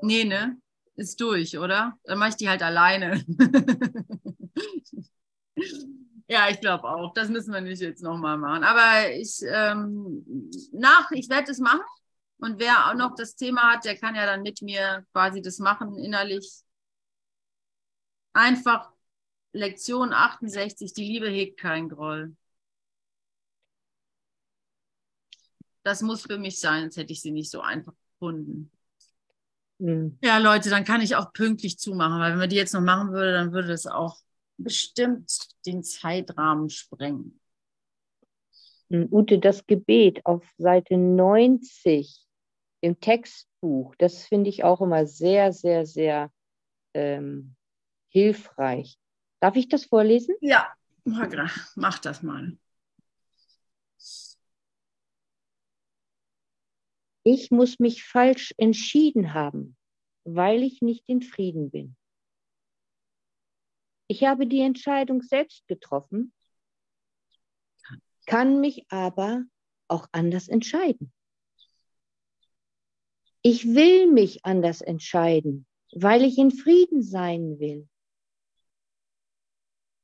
Nee, ne? Ist durch, oder? Dann mache ich die halt alleine. [LAUGHS] ja, ich glaube auch. Das müssen wir nicht jetzt nochmal machen. Aber ich, ähm, nach, ich werde es machen. Und wer auch noch das Thema hat, der kann ja dann mit mir quasi das machen innerlich. Einfach Lektion 68, die Liebe hegt kein Groll. Das muss für mich sein, sonst hätte ich sie nicht so einfach gefunden. Mhm. Ja, Leute, dann kann ich auch pünktlich zumachen, weil wenn wir die jetzt noch machen würde, dann würde das auch bestimmt den Zeitrahmen sprengen. Hm, Ute, das Gebet auf Seite 90 im Textbuch, das finde ich auch immer sehr, sehr, sehr ähm, hilfreich. Darf ich das vorlesen? Ja, mach das mal. Ich muss mich falsch entschieden haben, weil ich nicht in Frieden bin. Ich habe die Entscheidung selbst getroffen, kann mich aber auch anders entscheiden. Ich will mich anders entscheiden, weil ich in Frieden sein will.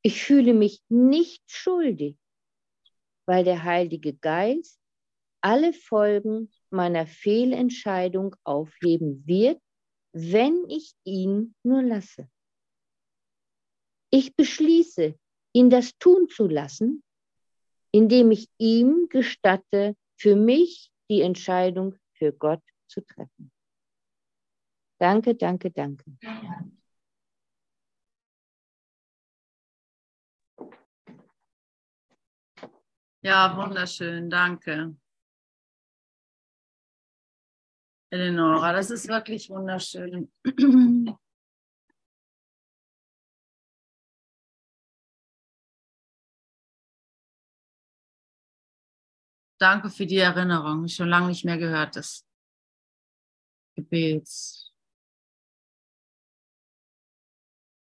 Ich fühle mich nicht schuldig, weil der Heilige Geist alle Folgen meiner Fehlentscheidung aufheben wird, wenn ich ihn nur lasse. Ich beschließe, ihn das tun zu lassen, indem ich ihm gestatte, für mich die Entscheidung für Gott zu treffen. Danke, danke, danke. Ja, wunderschön, danke. Eleonora, das ist wirklich wunderschön. Danke für die Erinnerung. Schon lange nicht mehr gehört des Gebets.